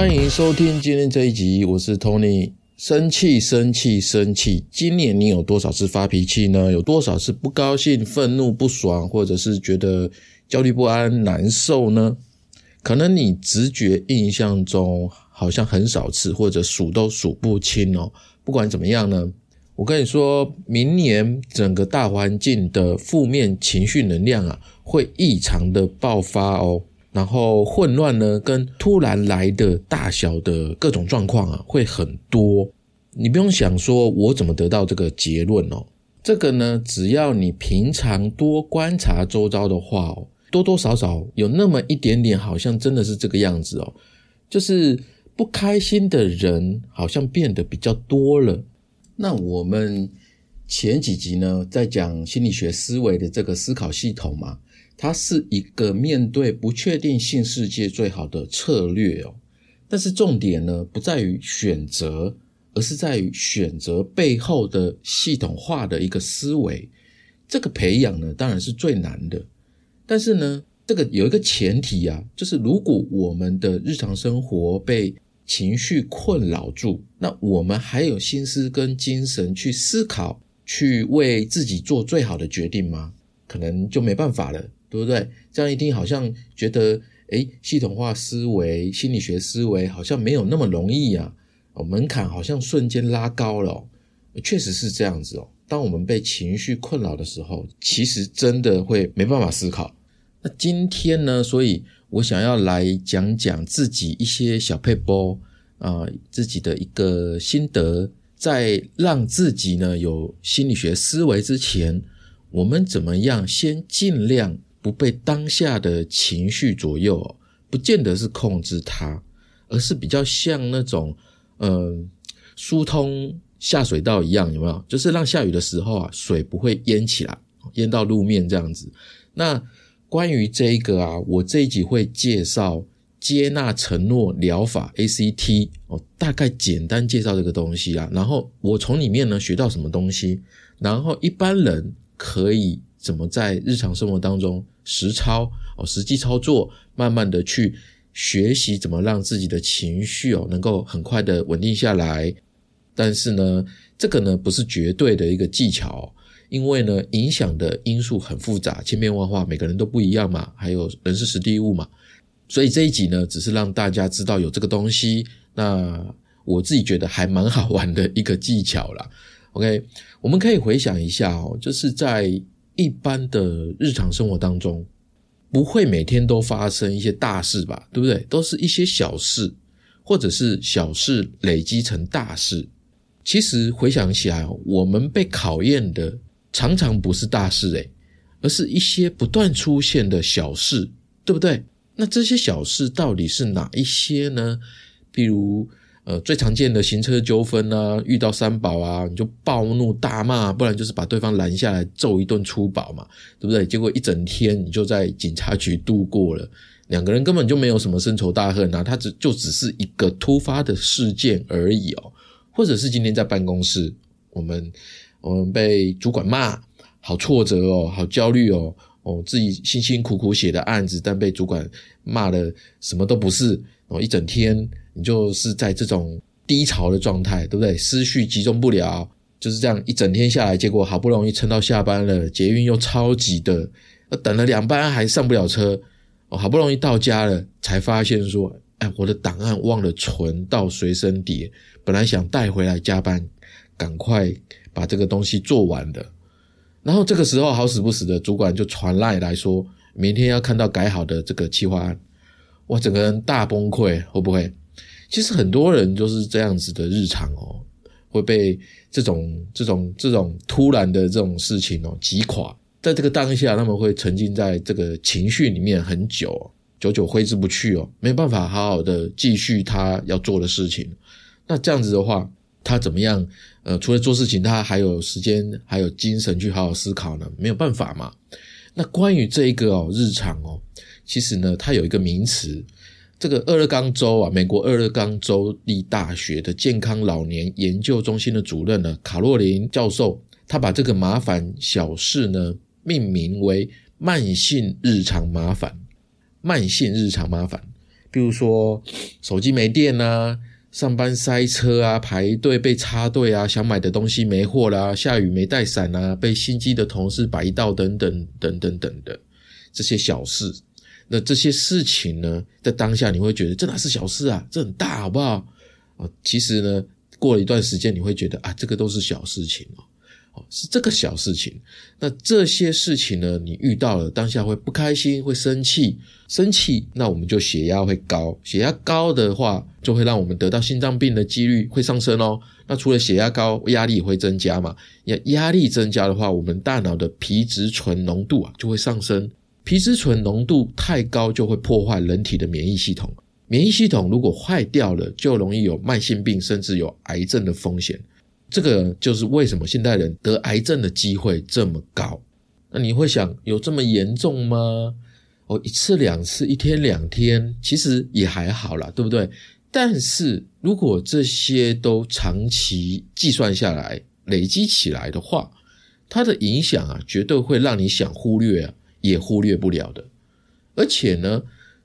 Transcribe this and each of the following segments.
欢迎收听今天这一集，我是 Tony。生气，生气，生气！今年你有多少次发脾气呢？有多少次不高兴、愤怒、不爽，或者是觉得焦虑不安、难受呢？可能你直觉印象中好像很少次，或者数都数不清哦。不管怎么样呢，我跟你说，明年整个大环境的负面情绪能量啊，会异常的爆发哦。然后混乱呢，跟突然来的大小的各种状况啊，会很多。你不用想说我怎么得到这个结论哦，这个呢，只要你平常多观察周遭的话哦，多多少少有那么一点点，好像真的是这个样子哦，就是不开心的人好像变得比较多了。那我们前几集呢，在讲心理学思维的这个思考系统嘛。它是一个面对不确定性世界最好的策略哦，但是重点呢不在于选择，而是在于选择背后的系统化的一个思维。这个培养呢当然是最难的，但是呢这个有一个前提啊，就是如果我们的日常生活被情绪困扰住，那我们还有心思跟精神去思考，去为自己做最好的决定吗？可能就没办法了。对不对？这样一听好像觉得，哎，系统化思维、心理学思维好像没有那么容易啊，哦，门槛好像瞬间拉高了，确实是这样子哦。当我们被情绪困扰的时候，其实真的会没办法思考。那今天呢，所以我想要来讲讲自己一些小配波啊，自己的一个心得，在让自己呢有心理学思维之前，我们怎么样先尽量。不被当下的情绪左右，不见得是控制它，而是比较像那种，嗯，疏通下水道一样，有没有？就是让下雨的时候啊，水不会淹起来，淹到路面这样子。那关于这一个啊，我这一集会介绍接纳承诺疗法 ACT 哦，大概简单介绍这个东西啊，然后我从里面呢学到什么东西，然后一般人可以。怎么在日常生活当中实操哦，实际操作，慢慢的去学习怎么让自己的情绪哦能够很快的稳定下来。但是呢，这个呢不是绝对的一个技巧，因为呢影响的因素很复杂，千变万化，每个人都不一样嘛。还有人是实地物嘛，所以这一集呢只是让大家知道有这个东西。那我自己觉得还蛮好玩的一个技巧啦。OK，我们可以回想一下哦，就是在。一般的日常生活当中，不会每天都发生一些大事吧？对不对？都是一些小事，或者是小事累积成大事。其实回想起来，我们被考验的常常不是大事，诶，而是一些不断出现的小事，对不对？那这些小事到底是哪一些呢？比如。呃，最常见的行车纠纷啊，遇到三宝啊，你就暴怒大骂，不然就是把对方拦下来揍一顿粗暴嘛，对不对？结果一整天你就在警察局度过了，两个人根本就没有什么深仇大恨啊，他只就只是一个突发的事件而已哦，或者是今天在办公室，我们我们被主管骂，好挫折哦，好焦虑哦，哦，自己辛辛苦苦写的案子，但被主管骂的什么都不是哦，一整天。你就是在这种低潮的状态，对不对？思绪集中不了，就是这样一整天下来，结果好不容易撑到下班了，捷运又超级的，等了两班还上不了车，哦，好不容易到家了，才发现说，哎，我的档案忘了存到随身碟，本来想带回来加班，赶快把这个东西做完的，然后这个时候好死不死的主管就传赖来说，明天要看到改好的这个企划案，我整个人大崩溃，会不会？其实很多人就是这样子的日常哦，会被这种这种这种突然的这种事情哦击垮，在这个当下，他们会沉浸在这个情绪里面很久，久久挥之不去哦，没办法好好的继续他要做的事情。那这样子的话，他怎么样？呃，除了做事情，他还有时间，还有精神去好好思考呢？没有办法嘛。那关于这一个哦日常哦，其实呢，它有一个名词。这个俄勒冈州啊，美国俄勒冈州立大学的健康老年研究中心的主任呢，卡洛琳教授，他把这个麻烦小事呢命名为慢性日常麻烦。慢性日常麻烦，比如说手机没电啊，上班塞车啊，排队被插队啊，想买的东西没货啦，下雨没带伞啊，被心机的同事白到等等等等等的这些小事。那这些事情呢，在当下你会觉得这哪是小事啊，这很大好不好？啊，其实呢，过了一段时间，你会觉得啊，这个都是小事情哦。是这个小事情。那这些事情呢，你遇到了当下会不开心，会生气，生气，那我们就血压会高。血压高的话，就会让我们得到心脏病的几率会上升哦。那除了血压高，压力也会增加嘛？压压力增加的话，我们大脑的皮质醇浓度啊就会上升。皮质醇浓度太高，就会破坏人体的免疫系统。免疫系统如果坏掉了，就容易有慢性病，甚至有癌症的风险。这个就是为什么现代人得癌症的机会这么高。那你会想，有这么严重吗？哦，一次两次，一天两天，其实也还好啦，对不对？但是如果这些都长期计算下来、累积起来的话，它的影响啊，绝对会让你想忽略啊，也忽略不了的。而且呢，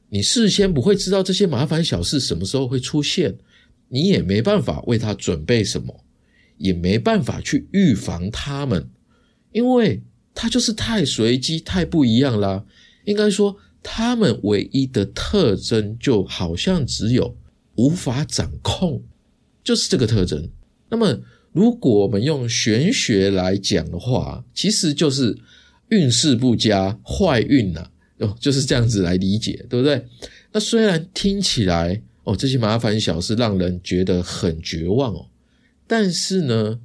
你事先不会知道这些麻烦小事什么时候会出现，你也没办法为它准备什么。也没办法去预防他们，因为它就是太随机、太不一样啦。应该说，他们唯一的特征就好像只有无法掌控，就是这个特征。那么，如果我们用玄学来讲的话，其实就是运势不佳、坏运呐，哦，就是这样子来理解，对不对？那虽然听起来哦，这些麻烦小事让人觉得很绝望哦。但是呢，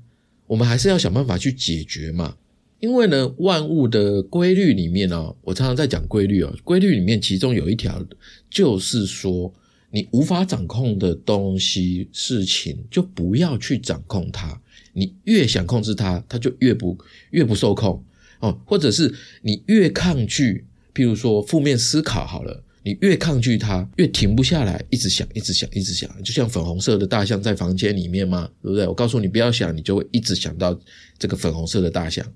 我们还是要想办法去解决嘛。因为呢，万物的规律里面呢，我常常在讲规律哦。规律里面其中有一条，就是说，你无法掌控的东西、事情，就不要去掌控它。你越想控制它，它就越不越不受控哦。或者是你越抗拒，譬如说负面思考好了。你越抗拒它，越停不下来，一直想，一直想，一直想，就像粉红色的大象在房间里面吗？对不对？我告诉你，不要想，你就会一直想到这个粉红色的大象。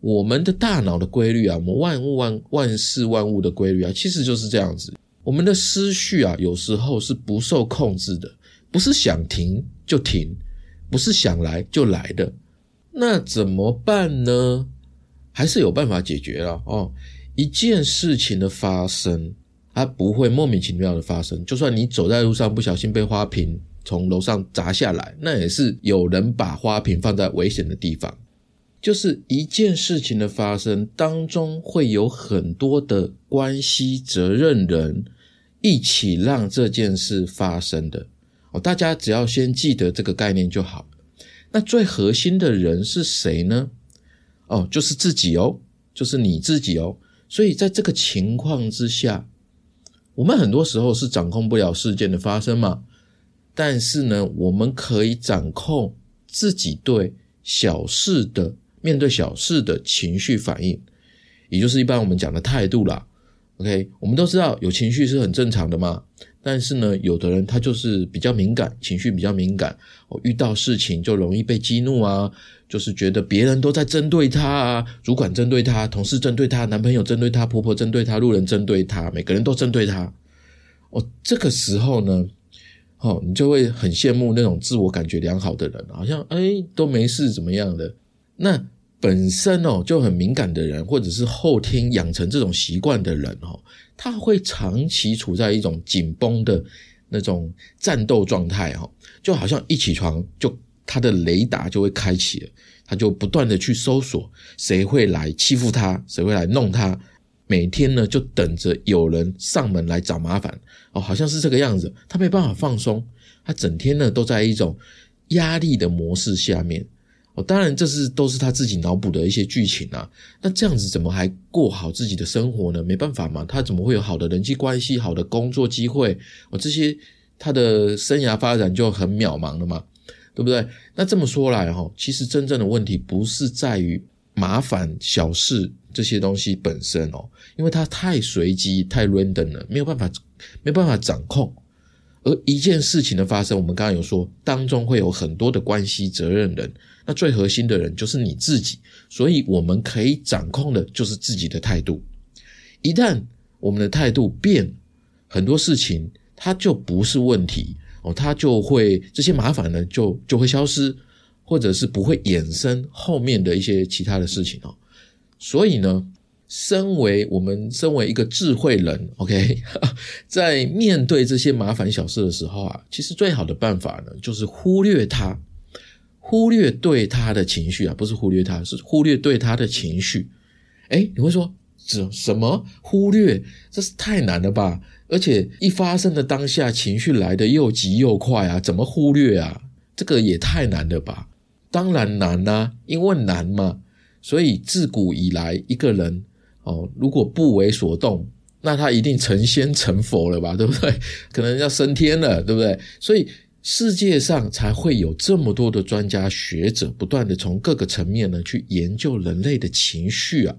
我们的大脑的规律啊，我们万物万万事万物的规律啊，其实就是这样子。我们的思绪啊，有时候是不受控制的，不是想停就停，不是想来就来的。那怎么办呢？还是有办法解决了哦。一件事情的发生。它不会莫名其妙的发生，就算你走在路上不小心被花瓶从楼上砸下来，那也是有人把花瓶放在危险的地方。就是一件事情的发生当中，会有很多的关系责任人一起让这件事发生的。哦，大家只要先记得这个概念就好。那最核心的人是谁呢？哦，就是自己哦，就是你自己哦。所以在这个情况之下。我们很多时候是掌控不了事件的发生嘛，但是呢，我们可以掌控自己对小事的面对小事的情绪反应，也就是一般我们讲的态度啦。OK，我们都知道有情绪是很正常的嘛，但是呢，有的人他就是比较敏感，情绪比较敏感，我遇到事情就容易被激怒啊，就是觉得别人都在针对他啊，主管针对他，同事针对他，男朋友针对他，婆婆针对他，路人针对他，每个人都针对他。哦，这个时候呢，哦，你就会很羡慕那种自我感觉良好的人，好像哎都没事怎么样的。那本身哦就很敏感的人，或者是后天养成这种习惯的人哦，他会长期处在一种紧绷的那种战斗状态哦，就好像一起床就他的雷达就会开启了，他就不断的去搜索谁会来欺负他，谁会来弄他，每天呢就等着有人上门来找麻烦哦，好像是这个样子，他没办法放松，他整天呢都在一种压力的模式下面。当然，这是都是他自己脑补的一些剧情啊。那这样子怎么还过好自己的生活呢？没办法嘛，他怎么会有好的人际关系、好的工作机会？哦，这些他的生涯发展就很渺茫了嘛，对不对？那这么说来哈，其实真正的问题不是在于麻烦小事这些东西本身哦，因为它太随机、太 random 了，没有办法，没办法掌控。而一件事情的发生，我们刚刚有说，当中会有很多的关系责任人，那最核心的人就是你自己，所以我们可以掌控的就是自己的态度。一旦我们的态度变，很多事情它就不是问题哦，它就会这些麻烦呢就就会消失，或者是不会衍生后面的一些其他的事情哦。所以呢，身为我们身为一个智慧人，OK，在面对这些麻烦小事的时候啊，其实最好的办法呢，就是忽略他，忽略对他的情绪啊，不是忽略他，是忽略对他的情绪。哎，你会说什什么忽略？这是太难了吧？而且一发生的当下，情绪来的又急又快啊，怎么忽略啊？这个也太难了吧？当然难啊，因为难嘛。所以自古以来，一个人哦，如果不为所动，那他一定成仙成佛了吧？对不对？可能要升天了，对不对？所以世界上才会有这么多的专家学者，不断的从各个层面呢去研究人类的情绪啊。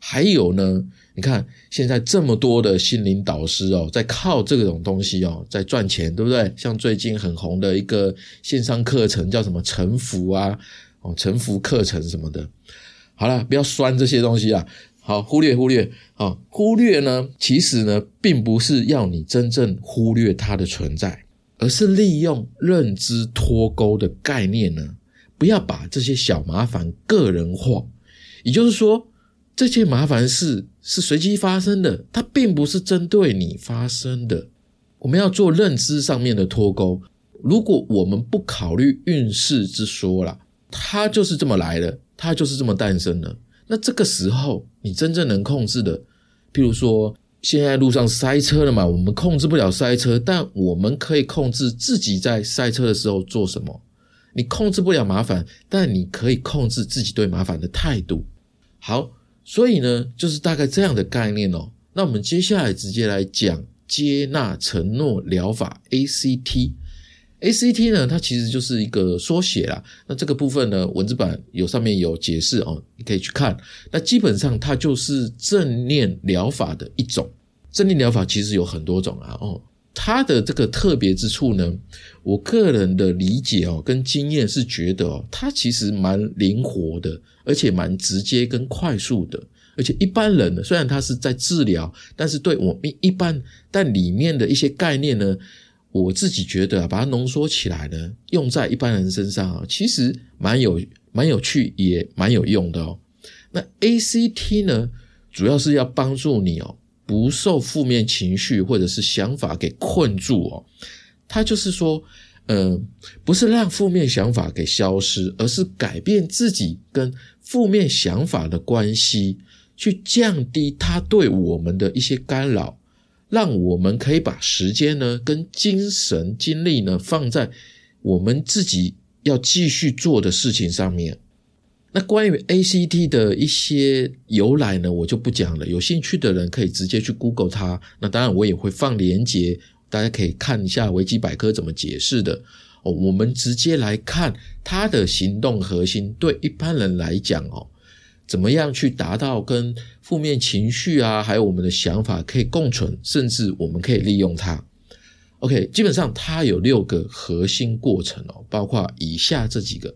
还有呢，你看现在这么多的心灵导师哦，在靠这种东西哦，在赚钱，对不对？像最近很红的一个线上课程叫什么“沉浮”啊，哦，沉浮课程什么的。好了，不要酸这些东西啊！好，忽略忽略啊，忽略呢，其实呢，并不是要你真正忽略它的存在，而是利用认知脱钩的概念呢，不要把这些小麻烦个人化。也就是说，这些麻烦事是随机发生的，它并不是针对你发生的。我们要做认知上面的脱钩。如果我们不考虑运势之说了，它就是这么来的。它就是这么诞生的。那这个时候，你真正能控制的，譬如说，现在路上塞车了嘛，我们控制不了塞车，但我们可以控制自己在塞车的时候做什么。你控制不了麻烦，但你可以控制自己对麻烦的态度。好，所以呢，就是大概这样的概念哦。那我们接下来直接来讲接纳承诺疗法 ACT。A C T 呢，它其实就是一个缩写啦。那这个部分呢，文字版有上面有解释哦，你可以去看。那基本上它就是正念疗法的一种。正念疗法其实有很多种啊，哦，它的这个特别之处呢，我个人的理解哦，跟经验是觉得哦，它其实蛮灵活的，而且蛮直接跟快速的。而且一般人呢，虽然他是在治疗，但是对我们一般，但里面的一些概念呢。我自己觉得啊，把它浓缩起来呢，用在一般人身上啊，其实蛮有蛮有趣，也蛮有用的哦。那 ACT 呢，主要是要帮助你哦，不受负面情绪或者是想法给困住哦。它就是说，呃，不是让负面想法给消失，而是改变自己跟负面想法的关系，去降低它对我们的一些干扰。让我们可以把时间呢，跟精神精力呢，放在我们自己要继续做的事情上面。那关于 ACT 的一些由来呢，我就不讲了。有兴趣的人可以直接去 Google 它。那当然，我也会放连接，大家可以看一下维基百科怎么解释的。哦，我们直接来看它的行动核心，对一般人来讲哦。怎么样去达到跟负面情绪啊，还有我们的想法可以共存，甚至我们可以利用它？OK，基本上它有六个核心过程哦，包括以下这几个：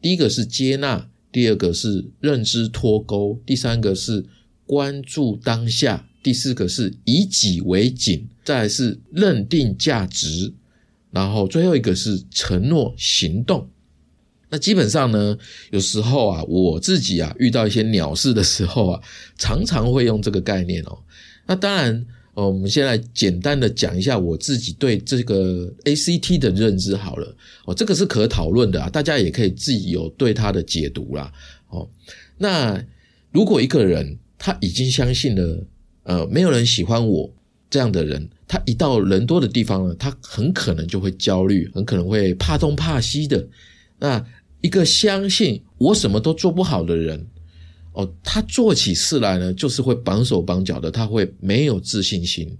第一个是接纳，第二个是认知脱钩，第三个是关注当下，第四个是以己为景，再是认定价值，然后最后一个是承诺行动。那基本上呢，有时候啊，我自己啊遇到一些鸟事的时候啊，常常会用这个概念哦。那当然，呃，我们先来简单的讲一下我自己对这个 ACT 的认知好了。哦，这个是可讨论的啊，大家也可以自己有对它的解读啦。哦，那如果一个人他已经相信了，呃，没有人喜欢我这样的人，他一到人多的地方呢，他很可能就会焦虑，很可能会怕东怕西的。那一个相信我什么都做不好的人，哦，他做起事来呢，就是会绑手绑脚的，他会没有自信心。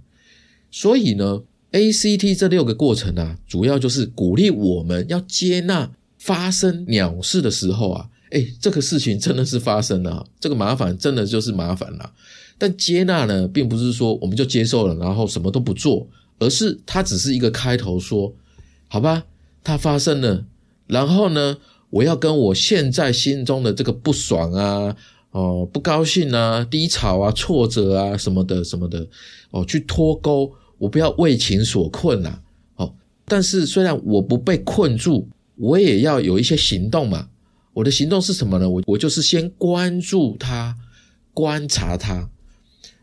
所以呢，ACT 这六个过程啊，主要就是鼓励我们要接纳发生鸟事的时候啊，哎，这个事情真的是发生了，这个麻烦真的就是麻烦了。但接纳呢，并不是说我们就接受了，然后什么都不做，而是它只是一个开头，说好吧，它发生了，然后呢？我要跟我现在心中的这个不爽啊，哦，不高兴啊，低潮啊，挫折啊，什么的什么的，哦，去脱钩。我不要为情所困呐。哦，但是虽然我不被困住，我也要有一些行动嘛。我的行动是什么呢？我我就是先关注他，观察他。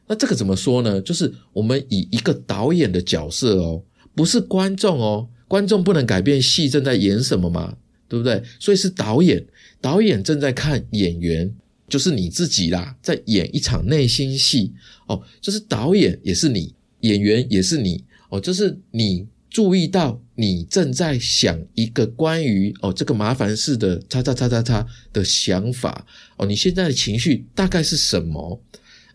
那这个怎么说呢？就是我们以一个导演的角色哦，不是观众哦，观众不能改变戏正在演什么嘛，对不对？所以是导演，导演正在看演员，就是你自己啦，在演一场内心戏哦，就是导演也是你，演员也是你哦，就是你注意到你正在想一个关于哦这个麻烦事的叉叉叉叉叉的想法哦，你现在的情绪大概是什么？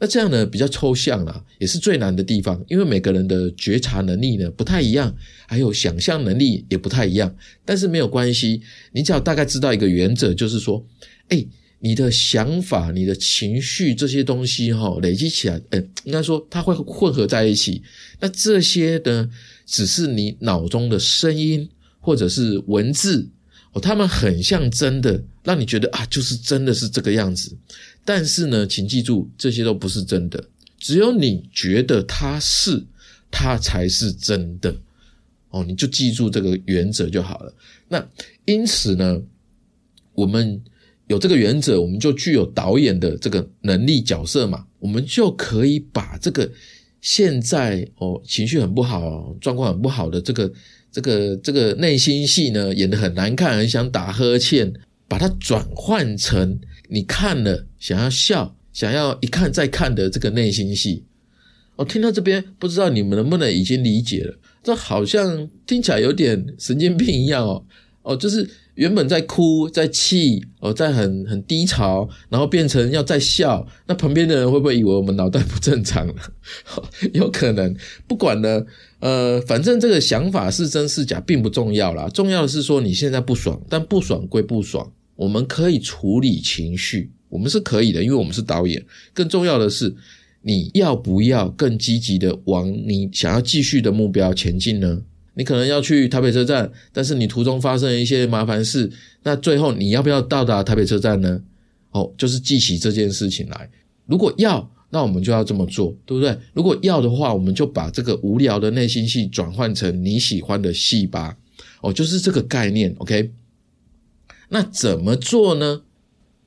那这样呢比较抽象啦，也是最难的地方，因为每个人的觉察能力呢不太一样，还有想象能力也不太一样。但是没有关系，你只要大概知道一个原则，就是说，哎，你的想法、你的情绪这些东西哈，累积起来，哎，应该说它会混合在一起。那这些呢，只是你脑中的声音或者是文字哦，他们很像真的，让你觉得啊，就是真的是这个样子。但是呢，请记住，这些都不是真的。只有你觉得它是，它才是真的。哦，你就记住这个原则就好了。那因此呢，我们有这个原则，我们就具有导演的这个能力角色嘛，我们就可以把这个现在哦情绪很不好、状况很不好的这个这个这个内心戏呢，演得很难看，很想打呵欠，把它转换成。你看了想要笑，想要一看再看的这个内心戏，我听到这边不知道你们能不能已经理解了？这好像听起来有点神经病一样哦哦，就是原本在哭在气哦，在很很低潮，然后变成要在笑，那旁边的人会不会以为我们脑袋不正常了？有可能，不管呢，呃，反正这个想法是真是假并不重要啦，重要的是说你现在不爽，但不爽归不爽。我们可以处理情绪，我们是可以的，因为我们是导演。更重要的是，你要不要更积极的往你想要继续的目标前进呢？你可能要去台北车站，但是你途中发生了一些麻烦事，那最后你要不要到达台北车站呢？哦，就是记起这件事情来。如果要，那我们就要这么做，对不对？如果要的话，我们就把这个无聊的内心戏转换成你喜欢的戏吧。哦，就是这个概念，OK。那怎么做呢？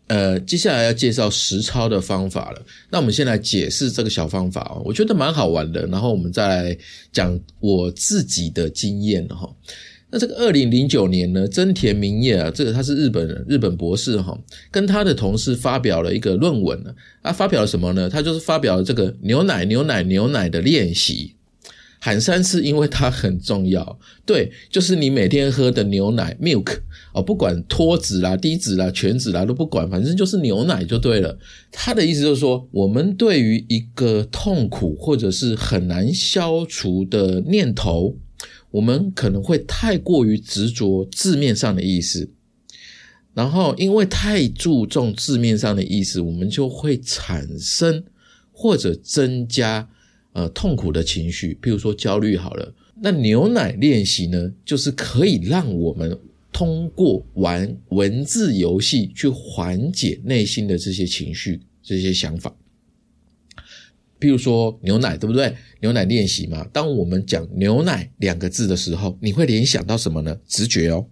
呃，接下来要介绍实操的方法了。那我们先来解释这个小方法哦，我觉得蛮好玩的。然后我们再来讲我自己的经验哈。那这个二零零九年呢，真田明叶啊，这个他是日本人，日本博士哈，跟他的同事发表了一个论文呢。他发表了什么呢？他就是发表了这个牛奶、牛奶、牛奶的练习。喊三次，因为它很重要。对，就是你每天喝的牛奶 （milk） 哦，不管脱脂啦、低脂啦、全脂啦都不管，反正就是牛奶就对了。他的意思就是说，我们对于一个痛苦或者是很难消除的念头，我们可能会太过于执着字面上的意思，然后因为太注重字面上的意思，我们就会产生或者增加。呃，痛苦的情绪，譬如说焦虑好了，那牛奶练习呢，就是可以让我们通过玩文字游戏去缓解内心的这些情绪、这些想法。譬如说牛奶，对不对？牛奶练习嘛，当我们讲牛奶两个字的时候，你会联想到什么呢？直觉哦，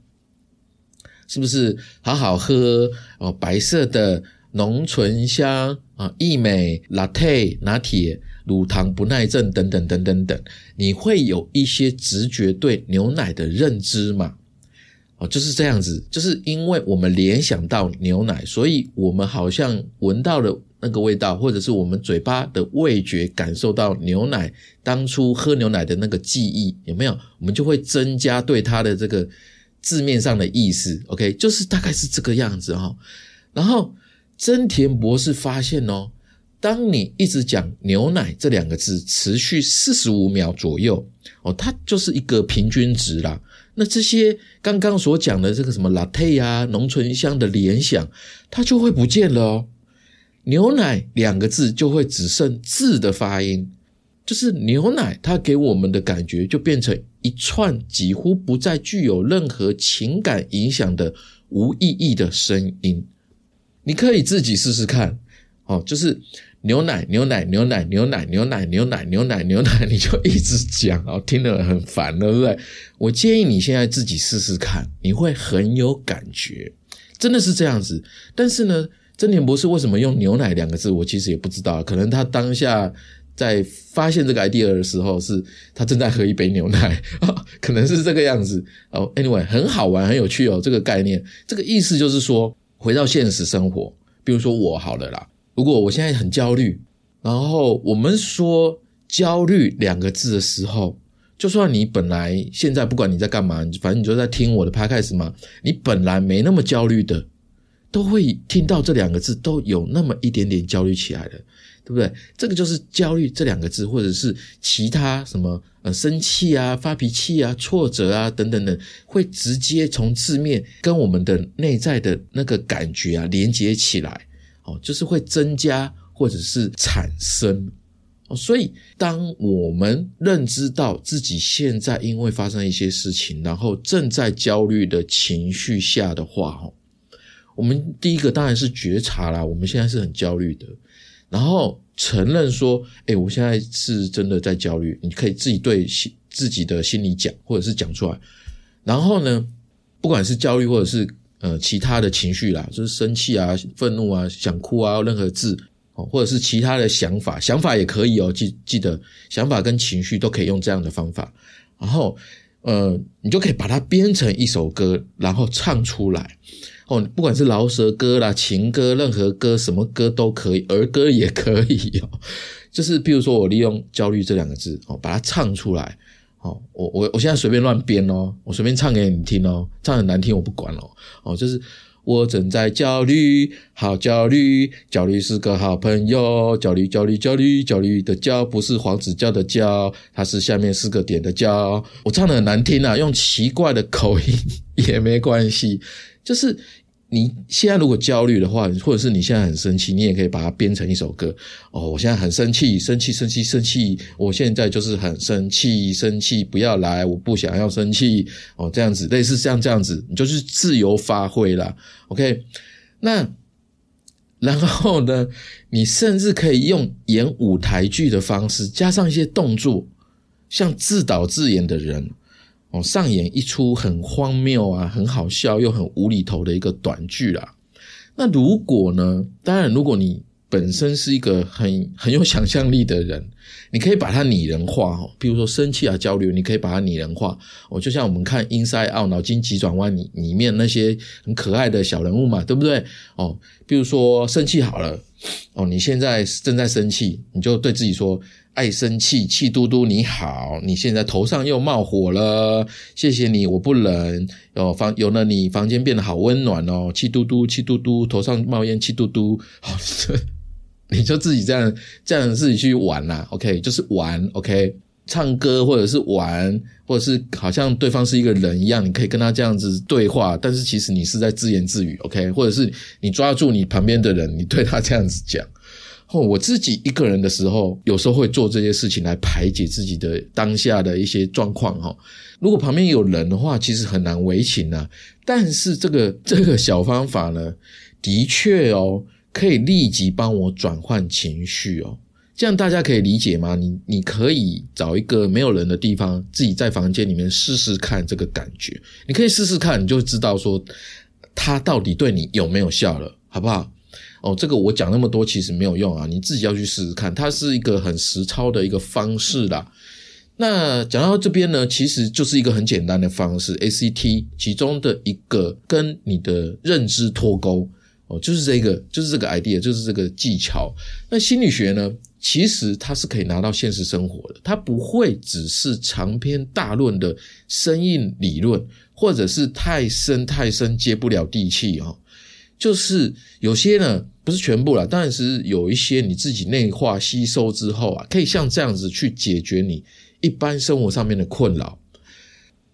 是不是好好喝哦？白色的浓醇香啊，益美 latte 拿铁。乳糖不耐症等等等等等，你会有一些直觉对牛奶的认知嘛？哦，就是这样子，就是因为我们联想到牛奶，所以我们好像闻到了那个味道，或者是我们嘴巴的味觉感受到牛奶当初喝牛奶的那个记忆，有没有？我们就会增加对它的这个字面上的意思。OK，就是大概是这个样子哈。然后真田博士发现哦。当你一直讲牛奶这两个字，持续四十五秒左右，哦，它就是一个平均值啦。那这些刚刚所讲的这个什么 latte 啊、浓醇香的联想，它就会不见了哦。牛奶两个字就会只剩字的发音，就是牛奶，它给我们的感觉就变成一串几乎不再具有任何情感影响的无意义的声音。你可以自己试试看，哦，就是。牛奶，牛奶，牛奶，牛奶，牛奶，牛奶，牛奶，牛奶，你就一直讲哦，听得很烦，对不对？我建议你现在自己试试看，你会很有感觉，真的是这样子。但是呢，真田博士为什么用牛奶两个字，我其实也不知道，可能他当下在发现这个 idea 的时候，是他正在喝一杯牛奶，可能是这个样子哦。Anyway，很好玩，很有趣哦，这个概念，这个意思就是说，回到现实生活，比如说我好了啦。如果我现在很焦虑，然后我们说焦虑两个字的时候，就算你本来现在不管你在干嘛，反正你就在听我的 podcast 嘛，你本来没那么焦虑的，都会听到这两个字，都有那么一点点焦虑起来了，对不对？这个就是焦虑这两个字，或者是其他什么呃生气啊、发脾气啊、挫折啊等等等，会直接从字面跟我们的内在的那个感觉啊连接起来。哦，就是会增加或者是产生哦，所以当我们认知到自己现在因为发生一些事情，然后正在焦虑的情绪下的话，哦，我们第一个当然是觉察啦，我们现在是很焦虑的，然后承认说，哎，我现在是真的在焦虑，你可以自己对心自己的心里讲，或者是讲出来，然后呢，不管是焦虑或者是。呃，其他的情绪啦，就是生气啊、愤怒啊、想哭啊，任何字哦，或者是其他的想法，想法也可以哦。记记得，想法跟情绪都可以用这样的方法。然后，呃，你就可以把它编成一首歌，然后唱出来。哦，不管是饶舌歌啦、情歌，任何歌，什么歌都可以，儿歌也可以哦。就是，比如说，我利用焦虑这两个字哦，把它唱出来。哦，我我我现在随便乱编哦，我随便唱给你听哦，唱很难听我不管哦。哦，就是我正在焦虑，好焦虑，焦虑是个好朋友，焦虑焦虑焦虑焦虑的焦不是黄子佼的焦，它是下面四个点的焦。我唱的很难听啊，用奇怪的口音 也没关系，就是。你现在如果焦虑的话，或者是你现在很生气，你也可以把它编成一首歌。哦，我现在很生气，生气，生气，生气。我现在就是很生气，生气，不要来，我不想要生气。哦，这样子，类似像这样子，你就是自由发挥啦。OK，那然后呢，你甚至可以用演舞台剧的方式，加上一些动作，像自导自演的人。哦，上演一出很荒谬啊、很好笑又很无厘头的一个短剧啦。那如果呢？当然，如果你本身是一个很很有想象力的人，你可以把它拟人化哦。比如说生气啊、焦虑，你可以把它拟人化哦。就像我们看《Inside Out》脑筋急转弯里里面那些很可爱的小人物嘛，对不对？哦，比如说生气好了哦，你现在正在生气，你就对自己说。爱生气，气嘟嘟，你好，你现在头上又冒火了，谢谢你，我不冷，哦房有了你，房间变得好温暖哦，气嘟嘟，气嘟嘟，头上冒烟，气嘟嘟，好，你就自己这样这样自己去玩啦，OK，就是玩，OK，唱歌或者是玩，或者是好像对方是一个人一样，你可以跟他这样子对话，但是其实你是在自言自语，OK，或者是你抓住你旁边的人，你对他这样子讲。哦，我自己一个人的时候，有时候会做这些事情来排解自己的当下的一些状况哈。如果旁边有人的话，其实很难为情啊。但是这个这个小方法呢，的确哦，可以立即帮我转换情绪哦。这样大家可以理解吗？你你可以找一个没有人的地方，自己在房间里面试试看这个感觉。你可以试试看，你就知道说他到底对你有没有效了，好不好？哦，这个我讲那么多其实没有用啊，你自己要去试试看，它是一个很实操的一个方式啦。那讲到这边呢，其实就是一个很简单的方式，ACT 其中的一个跟你的认知脱钩哦，就是这个，就是这个 idea，就是这个技巧。那心理学呢，其实它是可以拿到现实生活的，它不会只是长篇大论的生硬理论，或者是太深太深接不了地气哦。就是有些呢，不是全部了，但是有一些你自己内化吸收之后啊，可以像这样子去解决你一般生活上面的困扰。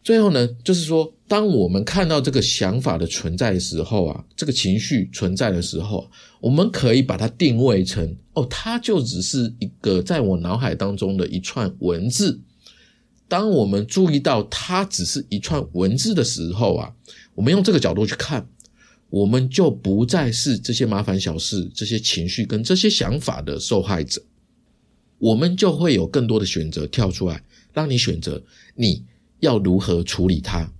最后呢，就是说，当我们看到这个想法的存在的时候啊，这个情绪存在的时候，我们可以把它定位成哦，它就只是一个在我脑海当中的一串文字。当我们注意到它只是一串文字的时候啊，我们用这个角度去看。我们就不再是这些麻烦小事、这些情绪跟这些想法的受害者，我们就会有更多的选择跳出来，让你选择你要如何处理它。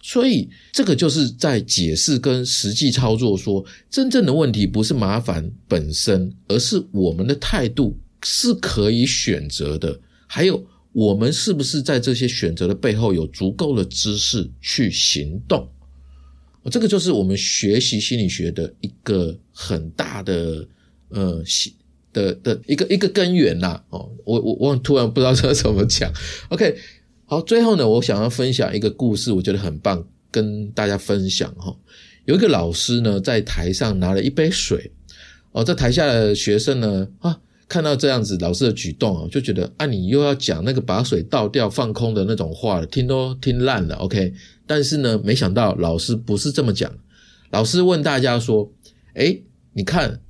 所以，这个就是在解释跟实际操作说，真正的问题不是麻烦本身，而是我们的态度是可以选择的，还有我们是不是在这些选择的背后有足够的知识去行动。这个就是我们学习心理学的一个很大的呃的的一个一个根源呐。哦，我我我突然不知道 这怎么讲。OK，好，最后呢，我想要分享一个故事，我觉得很棒，跟大家分享哈。有一个老师呢，在台上拿了一杯水，哦，在台下的学生呢啊，看到这样子老师的举动啊，就觉得啊，你又要讲那个把水倒掉放空的那种话了，听都听烂了。OK。但是呢，没想到老师不是这么讲。老师问大家说：“哎，你看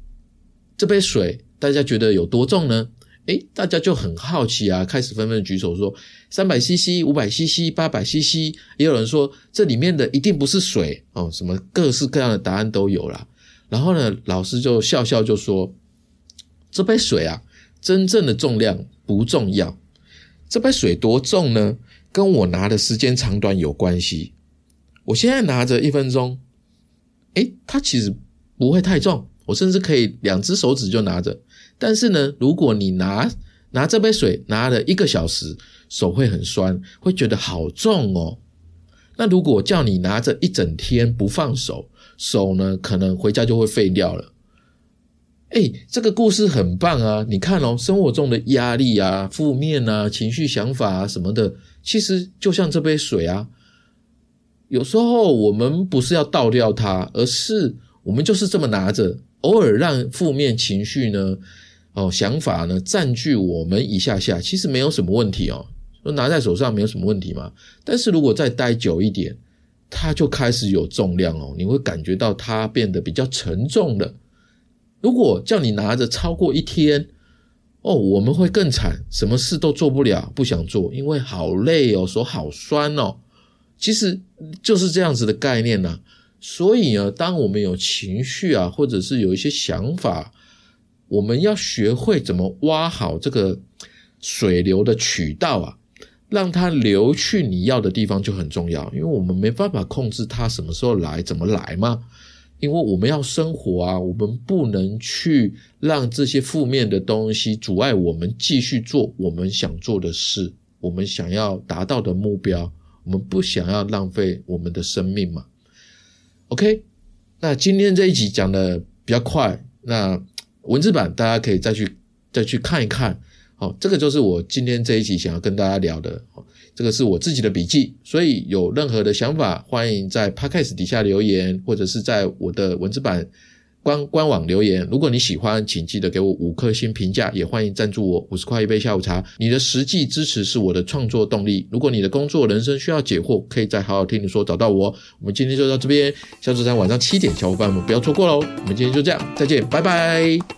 这杯水，大家觉得有多重呢？”哎，大家就很好奇啊，开始纷纷举手说：“三百 CC、五百 CC、八百 CC。”也有人说这里面的一定不是水哦，什么各式各样的答案都有了。然后呢，老师就笑笑就说：“这杯水啊，真正的重量不重要。这杯水多重呢？”跟我拿的时间长短有关系。我现在拿着一分钟，诶，它其实不会太重，我甚至可以两只手指就拿着。但是呢，如果你拿拿这杯水拿了一个小时，手会很酸，会觉得好重哦。那如果叫你拿着一整天不放手，手呢可能回家就会废掉了。哎，这个故事很棒啊！你看哦，生活中的压力啊、负面啊、情绪、想法啊什么的。其实就像这杯水啊，有时候我们不是要倒掉它，而是我们就是这么拿着，偶尔让负面情绪呢、哦想法呢占据我们一下下，其实没有什么问题哦，说拿在手上没有什么问题嘛。但是如果再待久一点，它就开始有重量哦，你会感觉到它变得比较沉重了。如果叫你拿着超过一天，哦，我们会更惨，什么事都做不了，不想做，因为好累哦，手好酸哦。其实就是这样子的概念呢。所以呢，当我们有情绪啊，或者是有一些想法，我们要学会怎么挖好这个水流的渠道啊，让它流去你要的地方就很重要。因为我们没办法控制它什么时候来，怎么来嘛。因为我们要生活啊，我们不能去让这些负面的东西阻碍我们继续做我们想做的事，我们想要达到的目标，我们不想要浪费我们的生命嘛。OK，那今天这一集讲的比较快，那文字版大家可以再去再去看一看。好，这个就是我今天这一集想要跟大家聊的。这个是我自己的笔记，所以有任何的想法，欢迎在 Podcast 底下留言，或者是在我的文字版官官网留言。如果你喜欢，请记得给我五颗星评价，也欢迎赞助我五十块一杯下午茶。你的实际支持是我的创作动力。如果你的工作、人生需要解惑，可以在好好听你说找到我。我们今天就到这边，下周三晚上七点，小伙伴们不要错过喽。我们今天就这样，再见，拜拜。